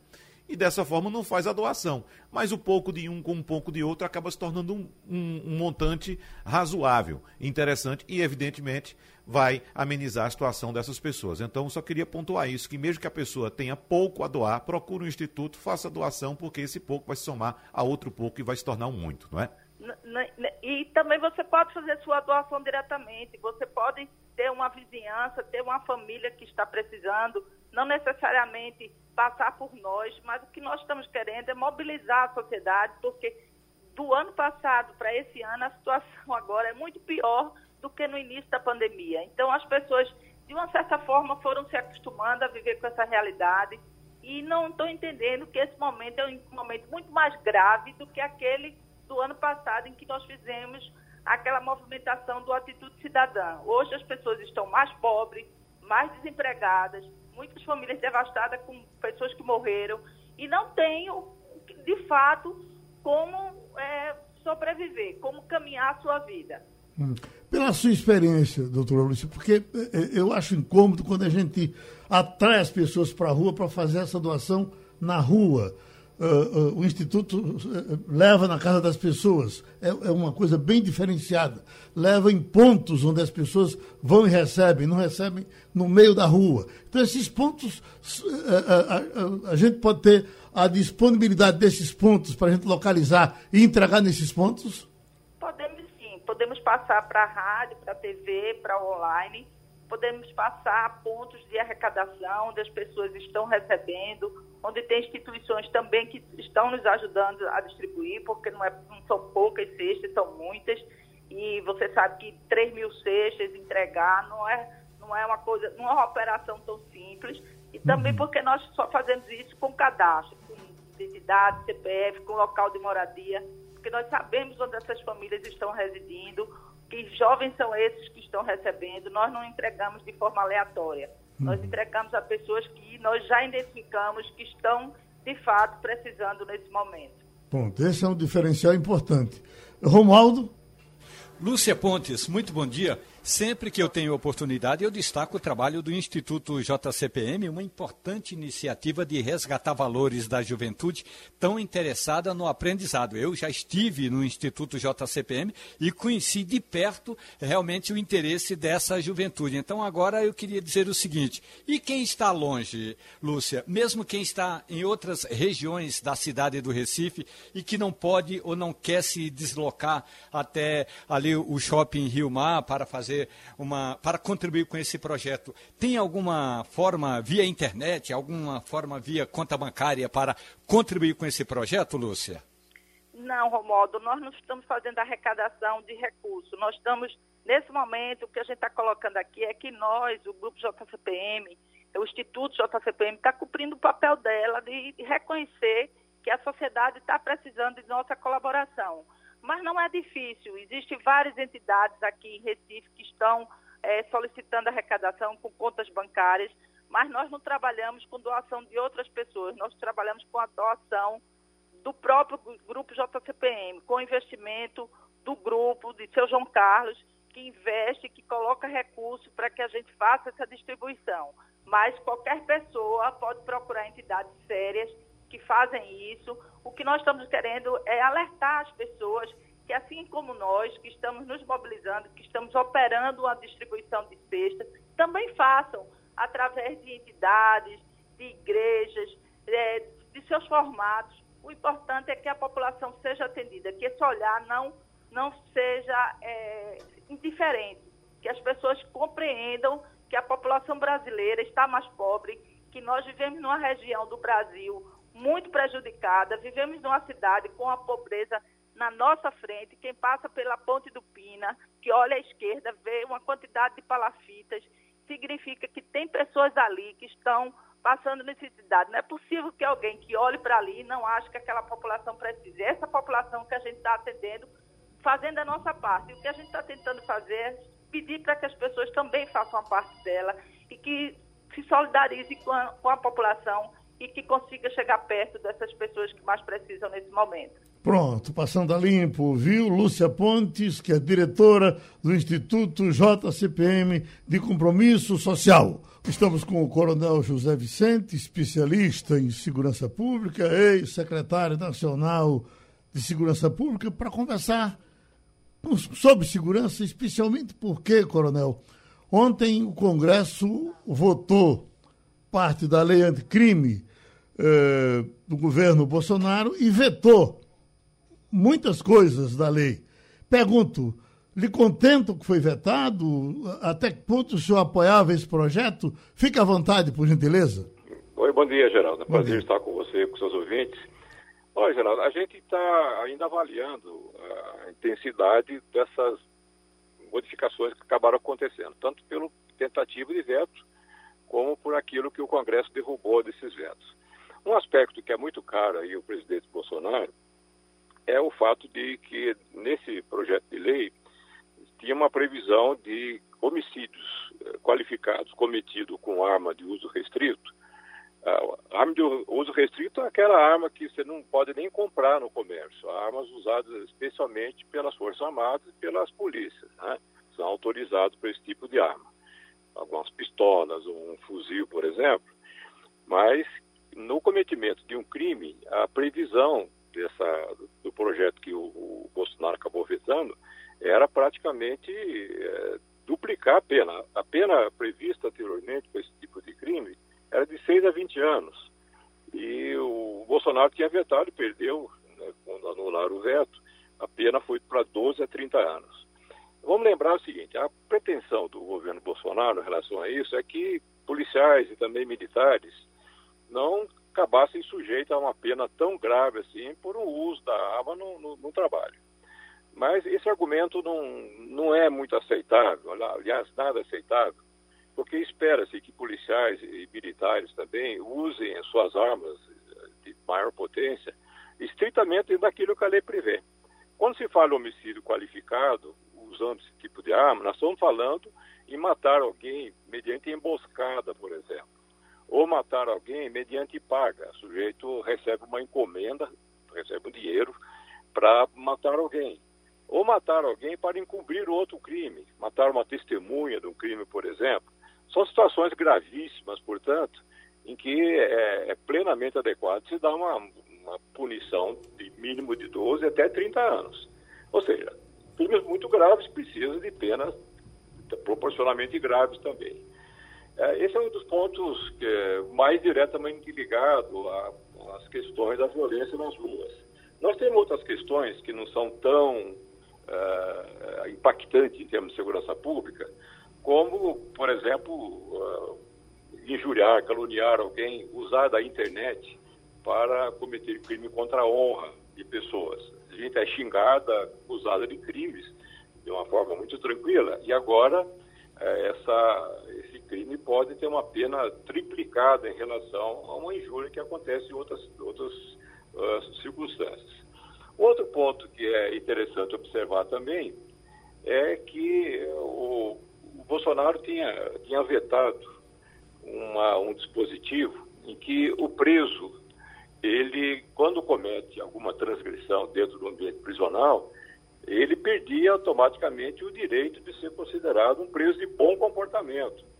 e dessa forma não faz a doação. Mas o pouco de um com um pouco de outro acaba se tornando um, um, um, montante razoável, interessante e, evidentemente, vai amenizar a situação dessas pessoas. Então, só queria pontuar isso, que mesmo que a pessoa tenha pouco a doar, procure um instituto, faça a doação, porque esse pouco vai se somar a outro pouco e vai se tornar um muito, não é? E também você pode fazer sua doação diretamente, você pode ter uma vizinhança, ter uma família que está precisando, não necessariamente passar por nós, mas o que nós estamos querendo é mobilizar a sociedade, porque do ano passado para esse ano a situação agora é muito pior do que no início da pandemia. Então as pessoas, de uma certa forma, foram se acostumando a viver com essa realidade e não estão entendendo que esse momento é um momento muito mais grave do que aquele do ano passado em que nós fizemos aquela movimentação do Atitude Cidadã. Hoje as pessoas estão mais pobres, mais desempregadas, muitas famílias devastadas com pessoas que morreram e não têm, de fato, como é, sobreviver, como caminhar a sua vida. Hum. Pela sua experiência, doutora Lúcia, porque é, é, eu acho incômodo quando a gente atrai as pessoas para a rua para fazer essa doação na rua uh, uh, o Instituto uh, leva na casa das pessoas. É, é, uma coisa bem diferenciada. Leva em pontos onde as pessoas vão e recebem, não recebem no meio da rua. Então, esses pontos, a, a gente pode ter a disponibilidade desses pontos para a gente localizar e entregar nesses pontos? Podemos sim. Podemos passar para a rádio, para a TV, para online podemos passar pontos de arrecadação onde as pessoas estão recebendo, onde tem instituições também que estão nos ajudando a distribuir, porque não, é, não são poucas cestas, são muitas, e você sabe que 3 mil cestas entregar não é, não é uma coisa, não é uma operação tão simples, e também uhum. porque nós só fazemos isso com cadastro, com identidade, CPF, com local de moradia, porque nós sabemos onde essas famílias estão residindo, que jovens são esses que estão recebendo, nós não entregamos de forma aleatória. Uhum. Nós entregamos a pessoas que nós já identificamos que estão, de fato, precisando nesse momento. Ponto. Esse é um diferencial importante. Romualdo? Lúcia Pontes, muito bom dia. Sempre que eu tenho oportunidade, eu destaco o trabalho do Instituto JCPM, uma importante iniciativa de resgatar valores da juventude tão interessada no aprendizado. Eu já estive no Instituto JCPM e conheci de perto realmente o interesse dessa juventude. Então agora eu queria dizer o seguinte: e quem está longe, Lúcia, mesmo quem está em outras regiões da cidade do Recife e que não pode ou não quer se deslocar até ali o shopping Rio Mar para fazer fazer uma para contribuir com esse projeto, tem alguma forma via internet, alguma forma via conta bancária para contribuir com esse projeto, Lúcia? Não, Romodo, nós não estamos fazendo arrecadação de recursos. Nós estamos, nesse momento, o que a gente está colocando aqui é que nós, o Grupo JCPM, o Instituto JCPM, está cumprindo o papel dela de reconhecer que a sociedade está precisando de nossa colaboração mas não é difícil. Existem várias entidades aqui em Recife que estão é, solicitando arrecadação com contas bancárias, mas nós não trabalhamos com doação de outras pessoas, nós trabalhamos com a doação do próprio grupo JCPM, com investimento do grupo de seu João Carlos, que investe, que coloca recursos para que a gente faça essa distribuição. Mas qualquer pessoa pode procurar entidades sérias que fazem isso. O que nós estamos querendo é alertar as pessoas que, assim como nós, que estamos nos mobilizando, que estamos operando a distribuição de cestas, também façam através de entidades, de igrejas, é, de seus formatos. O importante é que a população seja atendida, que esse olhar não, não seja é, indiferente, que as pessoas compreendam que a população brasileira está mais pobre, que nós vivemos numa região do Brasil muito prejudicada. Vivemos numa cidade com a pobreza na nossa frente. Quem passa pela Ponte do Pina, que olha à esquerda, vê uma quantidade de palafitas, significa que tem pessoas ali que estão passando necessidade. Não é possível que alguém que olhe para ali não ache que aquela população precisa. Essa população que a gente está atendendo, fazendo a nossa parte. E o que a gente está tentando fazer é pedir para que as pessoas também façam a parte dela e que se solidarizem com a, com a população e que consiga chegar perto dessas pessoas que mais precisam nesse momento. Pronto, passando a limpo, viu? Lúcia Pontes, que é diretora do Instituto JCPM de Compromisso Social. Estamos com o Coronel José Vicente, especialista em segurança pública, ex-secretário nacional de segurança pública, para conversar sobre segurança, especialmente porque, Coronel, ontem o Congresso votou parte da lei anticrime eh, do governo Bolsonaro e vetou muitas coisas da lei. Pergunto, lhe contento que foi vetado? Até que ponto o senhor apoiava esse projeto? Fique à vontade, por gentileza. Oi, bom dia, Geraldo. É prazer estar com você, com seus ouvintes. Olha, Geraldo, a gente está ainda avaliando a intensidade dessas modificações que acabaram acontecendo, tanto pelo tentativa de veto, como por aquilo que o Congresso derrubou desses vetos. Um aspecto que é muito caro aí o presidente Bolsonaro é o fato de que nesse projeto de lei tinha uma previsão de homicídios eh, qualificados cometidos com arma de uso restrito. A arma de uso restrito é aquela arma que você não pode nem comprar no comércio, armas usadas especialmente pelas Forças Armadas e pelas polícias, né? são autorizados para esse tipo de arma. Algumas pistolas, um fuzil, por exemplo, mas no cometimento de um crime, a previsão dessa, do projeto que o, o Bolsonaro acabou vetando era praticamente é, duplicar a pena. A pena prevista anteriormente para esse tipo de crime era de 6 a 20 anos. E o Bolsonaro tinha vetado e perdeu, né, quando anularam o veto, a pena foi para 12 a 30 anos. Vamos lembrar o seguinte: a pretensão do governo Bolsonaro em relação a isso é que policiais e também militares não acabassem sujeitos a uma pena tão grave assim por um uso da arma no, no, no trabalho. Mas esse argumento não, não é muito aceitável, aliás, nada aceitável, porque espera-se que policiais e militares também usem as suas armas de maior potência estritamente daquilo que a lei prevê. Quando se fala homicídio qualificado, usando esse tipo de arma, nós estamos falando em matar alguém mediante emboscada, por exemplo ou matar alguém mediante paga. O sujeito recebe uma encomenda, recebe um dinheiro para matar alguém. ou matar alguém para encobrir outro crime, matar uma testemunha de um crime, por exemplo. São situações gravíssimas, portanto, em que é, é plenamente adequado se dar uma, uma punição de mínimo de 12 até 30 anos. Ou seja, crimes muito graves precisam de penas proporcionalmente graves também. É, esse é um dos pontos que é mais diretamente ligado às questões da violência nas ruas. Nós temos outras questões que não são tão uh, impactantes em termos de segurança pública, como, por exemplo, injuriar, caluniar alguém, usar da internet para cometer crime contra a honra de pessoas. A gente é xingada, acusada de crimes de uma forma muito tranquila, e agora essa, crime pode ter uma pena triplicada em relação a uma injúria que acontece em outras, outras uh, circunstâncias. Outro ponto que é interessante observar também é que o, o Bolsonaro tinha, tinha vetado uma, um dispositivo em que o preso, ele, quando comete alguma transgressão dentro do ambiente prisional, ele perdia automaticamente o direito de ser considerado um preso de bom comportamento.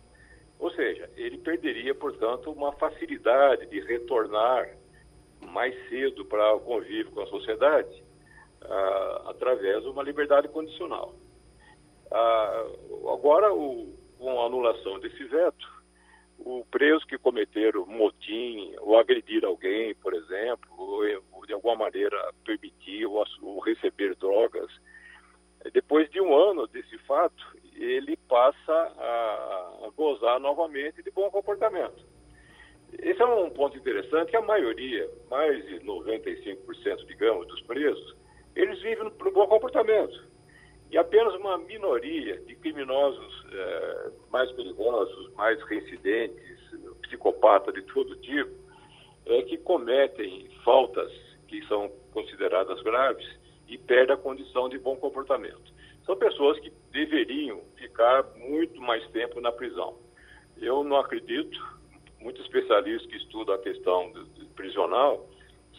Ou seja, ele perderia, portanto, uma facilidade de retornar mais cedo para o convívio com a sociedade ah, através de uma liberdade condicional. Ah, agora, o, com a anulação desse veto, o preso que cometer motim ou agredir alguém, por exemplo, ou, de alguma maneira permitir ou, receber drogas, depois de um ano desse fato, ele passa a, a gozar novamente de bom comportamento. Esse é um ponto interessante que a maioria, mais de 95%, digamos, dos presos, eles vivem no bom comportamento. E apenas uma minoria de criminosos é, mais perigosos, mais reincidentes, psicopatas de todo tipo, é que cometem faltas que são consideradas graves e perdem a condição de bom comportamento. São pessoas que deveriam ficar muito mais tempo na prisão. Eu não acredito, muitos especialistas que estudam a questão prisional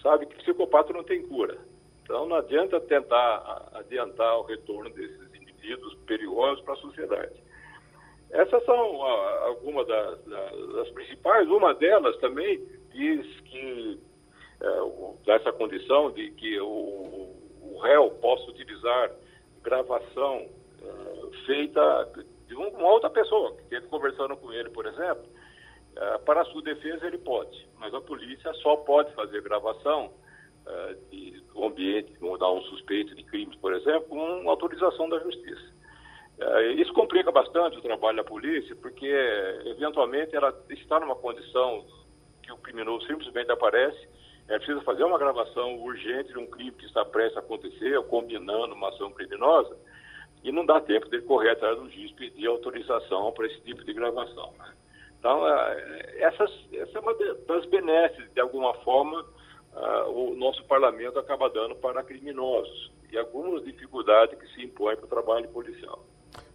sabem que psicopata não tem cura. Então não adianta tentar adiantar o retorno desses indivíduos perigosos para a sociedade. Essas são algumas das, das, principais. Uma delas também diz que é, dessa condição de que o, o réu possa utilizar gravação é, feita de uma outra pessoa que esteve conversando com ele, por exemplo, é, para sua defesa ele pode, mas a polícia só pode fazer gravação uh, de, do ambiente, vamos dar um suspeito de crimes, por exemplo, com autorização da justiça. Isso complica bastante o trabalho da polícia, porque eventualmente ela está numa condição que o criminoso simplesmente aparece, é preciso fazer uma gravação urgente de um crime que está prestes a acontecer, combinando uma ação criminosa, e não dá tempo de correr atrás do juiz pedir autorização para esse tipo de gravação. Então, é, essas, essa é uma das benesses, de alguma forma, uh, o nosso parlamento acaba dando para criminosos e algumas dificuldades que se impõem para o trabalho policial.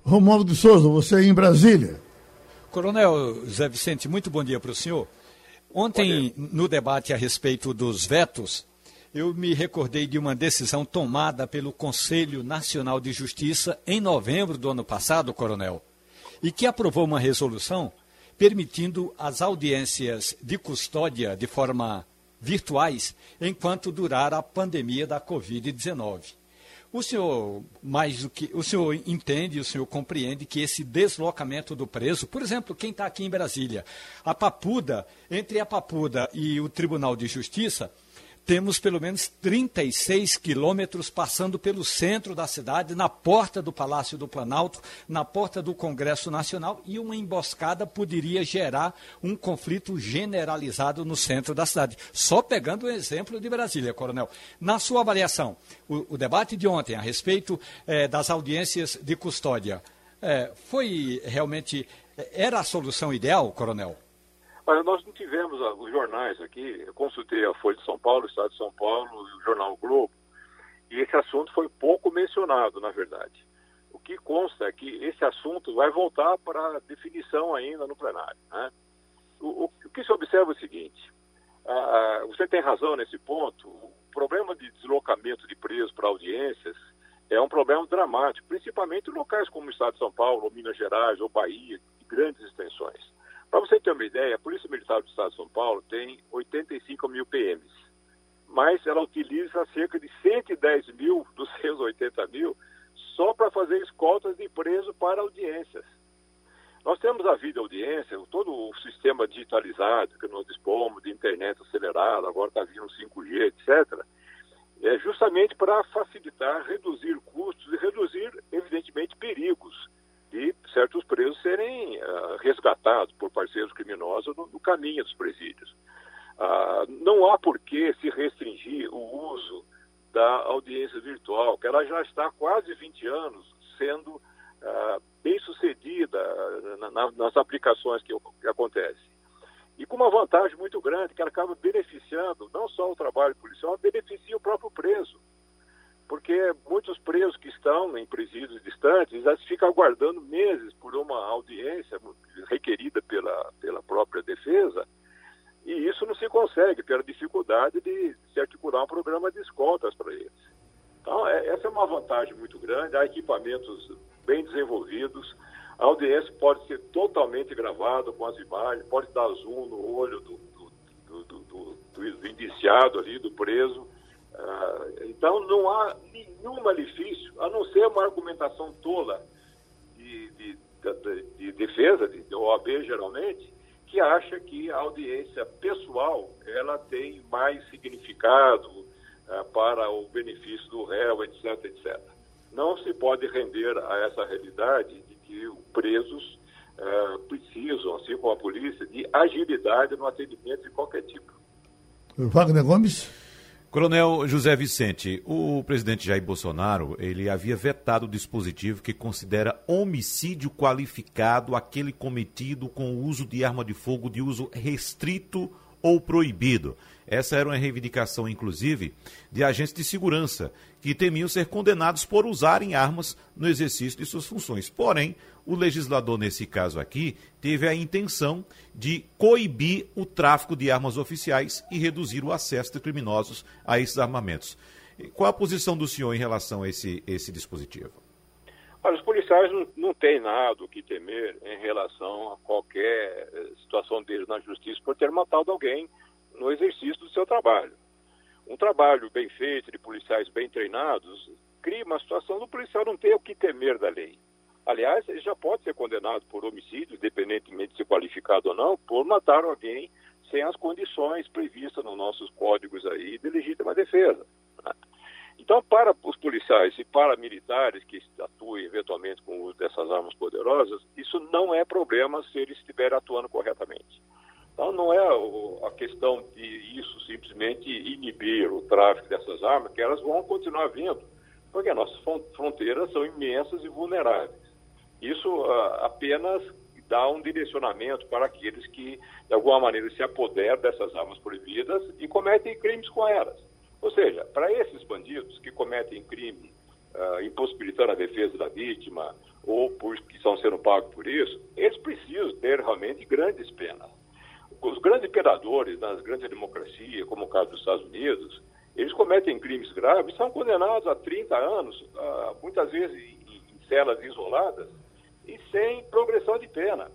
Romualdo de Souza, você é em Brasília. Coronel Zé Vicente, muito bom dia para o senhor. Ontem, no debate a respeito dos vetos, eu me recordei de uma decisão tomada pelo Conselho Nacional de Justiça em novembro do ano passado, coronel, e que aprovou uma resolução permitindo as audiências de custódia de forma virtuais enquanto durar a pandemia da Covid-19. O senhor, mais do que. O senhor entende, o senhor compreende que esse deslocamento do preso, por exemplo, quem está aqui em Brasília, a Papuda, entre a Papuda e o Tribunal de Justiça, temos pelo menos 36 quilômetros passando pelo centro da cidade, na porta do Palácio do Planalto, na porta do Congresso Nacional, e uma emboscada poderia gerar um conflito generalizado no centro da cidade. Só pegando o exemplo de Brasília, Coronel. Na sua avaliação, o, o debate de ontem a respeito eh, das audiências de custódia eh, foi realmente. Eh, era a solução ideal, Coronel? Mas nós não tivemos ah, os jornais aqui, eu consultei a Folha de São Paulo, o Estado de São Paulo e o Jornal Globo, e esse assunto foi pouco mencionado, na verdade. O que consta é que esse assunto vai voltar para definição ainda no plenário. Né? O, o, o, que se observa é o seguinte, você tem razão nesse ponto, o problema de deslocamento de presos para audiências é um problema dramático, principalmente em locais como o estado de São Paulo, Minas Gerais, ou Bahia, de grandes extensões. Para você ter uma ideia, a Polícia Militar do Estado de São Paulo tem 85 mil PMs, mas ela utiliza cerca de 110 mil dos seus 80 mil só para fazer escoltas de preso para audiências. Nós temos a vida audiência, todo o sistema digitalizado que nós dispomos, de internet acelerada, agora está vindo 5G, etc., é justamente para facilitar, reduzir custos e reduzir, evidentemente, perigos de certos presos serem uh, resgatados por parceiros criminosos no, no caminho dos presídios. Uh, não há por que se restringir o uso da audiência virtual, que ela já está há quase 20 anos sendo uh, bem sucedida na, na, nas aplicações que, que acontecem. E com uma vantagem muito grande, que ela acaba beneficiando não só o trabalho policial, beneficia o próprio preso. Porque muitos presos que estão em presídios distantes, eles ficam aguardando meses por uma audiência requerida pela, pela própria defesa, e isso não se consegue pela dificuldade de se articular um programa de escoltas para eles. Então, é, essa é uma vantagem muito grande. Há equipamentos bem desenvolvidos. A audiência pode ser totalmente gravada com as imagens, pode dar zoom no olho do, do, do, do, do indiciado ali, do preso. Uh, então, não há nenhum malefício, a não ser uma argumentação tola de, de, de, de defesa, de, OAB geralmente, que acha que a audiência pessoal ela tem mais significado uh, para o benefício do réu, etc, etc. Não se pode render a essa realidade de que presos uh, precisam, assim como a polícia, de agilidade no atendimento de qualquer tipo. Wagner Gomes? Coronel José Vicente, o presidente Jair Bolsonaro, ele havia vetado o dispositivo que considera homicídio qualificado aquele cometido com o uso de arma de fogo de uso restrito ou proibido. Essa era uma reivindicação, inclusive, de agentes de segurança, que temiam ser condenados por usarem armas no exercício de suas funções. Porém, o legislador, nesse caso aqui, teve a intenção de coibir o tráfico de armas oficiais e reduzir o acesso de criminosos a esses armamentos. Qual a posição do senhor em relação a esse, esse dispositivo? Olha, os policiais não, não têm nada o que temer em relação a qualquer eh, situação deles na justiça por ter matado alguém no exercício do seu trabalho. Um trabalho bem feito, de policiais bem treinados, cria uma situação do policial não ter o que temer da lei. Aliás, ele já pode ser condenado por homicídio, independentemente de ser qualificado ou não, por matar alguém sem as condições previstas nos nossos códigos aí de legítima defesa. Né? Então, para os policiais e para militares que atuem eventualmente com o uso dessas armas poderosas, isso não é problema se eles estiverem atuando corretamente. Então, não é a questão de isso simplesmente inibir o tráfico dessas armas, que elas vão continuar vindo, porque nossas fronteiras são imensas e vulneráveis. Isso uh, apenas dá um direcionamento para aqueles que, de alguma maneira, se apoderam dessas armas proibidas e cometem crimes com elas. Ou seja, para esses bandidos que cometem crime uh, impossibilitando a defesa da vítima ou por, que estão sendo pagos por isso, eles precisam ter realmente grandes penas os grandes imperadores das grandes democracias, como o caso dos Estados Unidos, eles cometem crimes graves, são condenados a 30 anos, muitas vezes em, em, celas isoladas, e sem progressão de pena.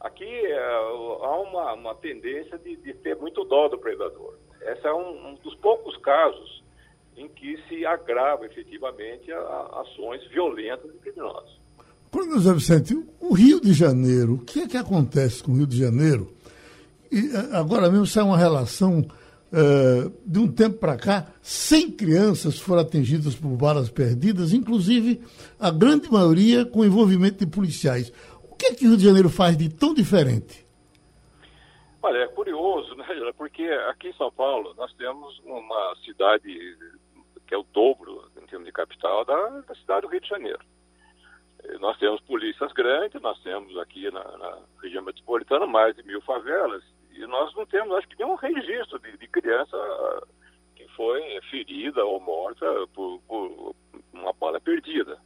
Aqui uh, há uma, uma tendência de, de, ter muito dó do predador. Esse é um, um dos poucos casos em que se agrava efetivamente a, a ações violentas e criminosas. Coronel José Vicente, o Rio de Janeiro, o que é que acontece com o Rio de Janeiro? E agora mesmo sai uma relação uh, de um tempo para cá, 100 crianças foram atingidas por balas perdidas, inclusive a grande maioria com envolvimento de policiais. O que é que o Rio de Janeiro faz de tão diferente? Olha, é curioso, né, porque aqui em São Paulo nós temos uma cidade que é o dobro, em termos de capital, da, da cidade do Rio de Janeiro. Nós temos polícias grandes, nós temos aqui na, na região metropolitana mais de mil favelas, e nós não temos, acho que, nenhum registro de, de criança que foi ferida ou morta por, por uma bala perdida.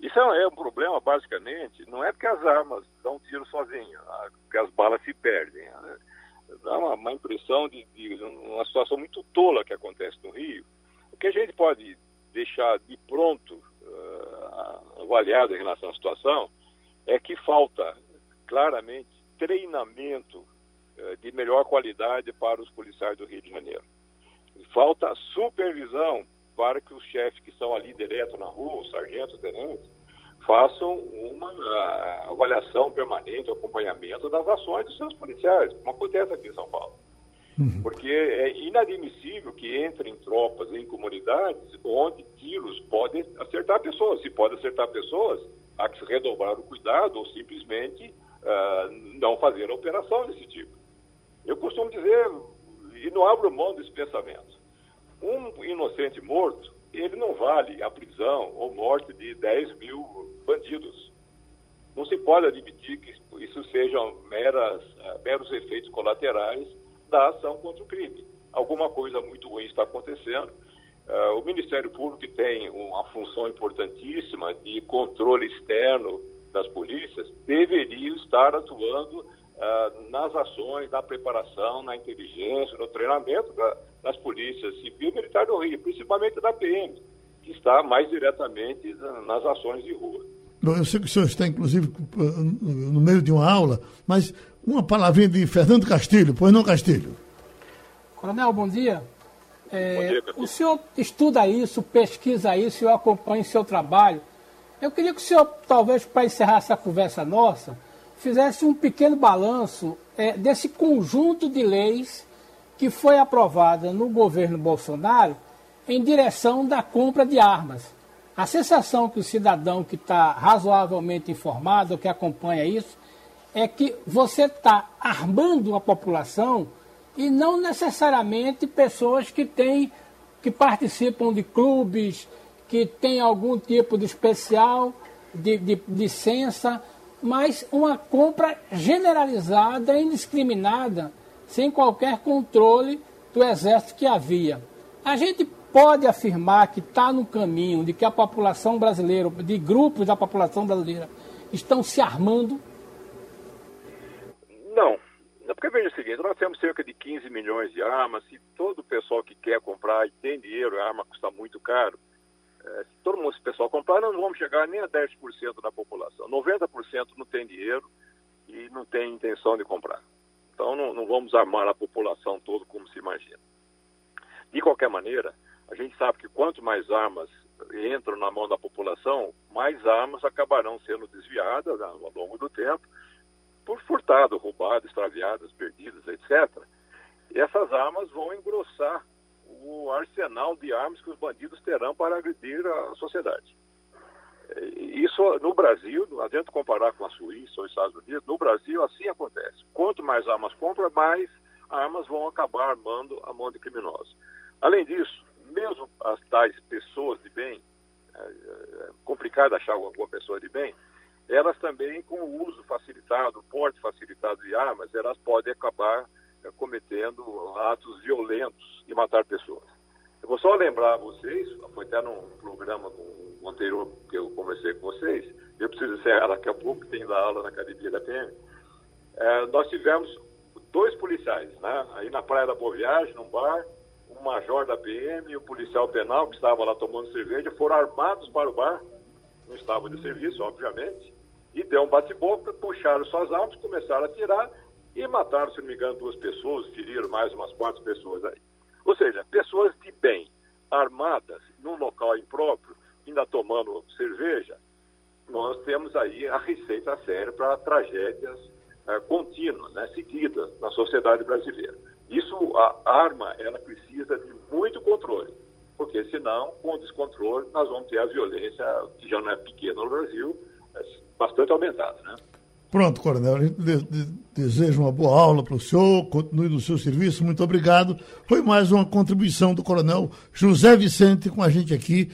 Isso é, é um problema, basicamente, não é porque as armas dão tiro sozinho, que as balas se perdem. Né? Dá uma, uma impressão de, de, uma situação muito tola que acontece no Rio. O que a gente pode deixar de pronto uh, avaliado em relação à situação é que falta claramente treinamento de melhor qualidade para os policiais do Rio de Janeiro. Falta supervisão para que os chefes que estão ali direto na rua, os sargentos, tenentes, façam uma uh, avaliação permanente, acompanhamento das ações dos seus policiais, como acontece aqui em São Paulo. Uhum. Porque é inadmissível que entrem tropas em comunidades onde tiros podem acertar pessoas. Se pode acertar pessoas, há que redobrar o cuidado ou simplesmente uh, não fazer a operação desse tipo. Eu costumo dizer, e não abro mão desse pensamento, um inocente morto, ele não vale a prisão ou morte de 10 mil bandidos. Não se pode admitir que isso sejam meras, uh, meros efeitos colaterais da ação contra o crime. Alguma coisa muito ruim está acontecendo. Uh, o Ministério Público tem uma função importantíssima de controle externo das polícias, deveria estar atuando uh, nas ações, na preparação, na inteligência, no treinamento da, das polícias civil e militar do Rio, principalmente da PM, que está mais diretamente nas ações de rua. Bom, eu sei que o senhor está, inclusive, no meio de uma aula, mas uma palavrinha de Fernando Castilho, pois não, Castilho? Coronel, bom dia. É, bom dia o senhor estuda isso, pesquisa isso, eu acompanho seu trabalho. Eu queria que o senhor, talvez, para encerrar essa conversa nossa, fizesse um pequeno balanço é, desse conjunto de leis que foi aprovada no governo Bolsonaro em direção da compra de armas. A sensação que o cidadão que está razoavelmente informado, que acompanha isso, é que você está armando a população e não necessariamente pessoas que têm que participam de clubes, que têm algum tipo de especial, de, de, de licença, mas uma compra generalizada, indiscriminada, sem qualquer controle do exército que havia. A gente pode afirmar que está no caminho de que a população brasileira, de grupos da população brasileira, estão se armando não. Porque veja o seguinte, nós temos cerca de 15 milhões de armas, se todo o pessoal que quer comprar e tem dinheiro, a arma custa muito caro, é, se todo mundo, esse pessoal comprar, não vamos chegar nem a 10% da população. 90% não tem dinheiro e não tem intenção de comprar. Então não, não vamos armar a população toda como se imagina. De qualquer maneira, a gente sabe que quanto mais armas entram na mão da população, mais armas acabarão sendo desviadas né, ao longo do tempo por furtado, roubado, extraviadas, perdidas, etc. E essas armas vão engrossar o arsenal de armas que os bandidos terão para agredir a sociedade. Isso no Brasil, não adianta comparar com a Suíça ou os Estados Unidos, no Brasil assim acontece. Quanto mais armas compra, mais armas vão acabar armando a mão de criminosos. Além disso, mesmo as tais pessoas de bem, é, é complicado achar alguma pessoa de bem, elas também, com o uso facilitado, o porte facilitado de armas, elas podem acabar é, cometendo atos violentos e matar pessoas. Eu vou só lembrar a vocês, foi até num programa com, anterior que eu conversei com vocês, eu preciso encerrar daqui a pouco, tem da aula na academia da PM, é, nós tivemos dois policiais, né? aí na Praia da Boa Viagem, num bar, o major da PM e o policial penal que estava lá tomando cerveja foram armados para o bar, não estavam de serviço, obviamente, e deu um bate-boca, puxaram suas armas, começaram a atirar e mataram, se não me engano, duas pessoas, feriram mais umas quatro pessoas aí. Ou seja, pessoas de bem, armadas, num local impróprio, ainda tomando cerveja, nós temos aí a receita séria para tragédias é, contínuas, né, seguidas na sociedade brasileira. Isso, a arma, ela precisa de muito controle, porque senão, com descontrole, nós vamos ter a violência, que já não é pequena no Brasil, bastante aumentada. Né? Pronto, Coronel, deseja uma boa aula para o senhor, continue no seu serviço, muito obrigado. Foi mais uma contribuição do Coronel José Vicente com a gente aqui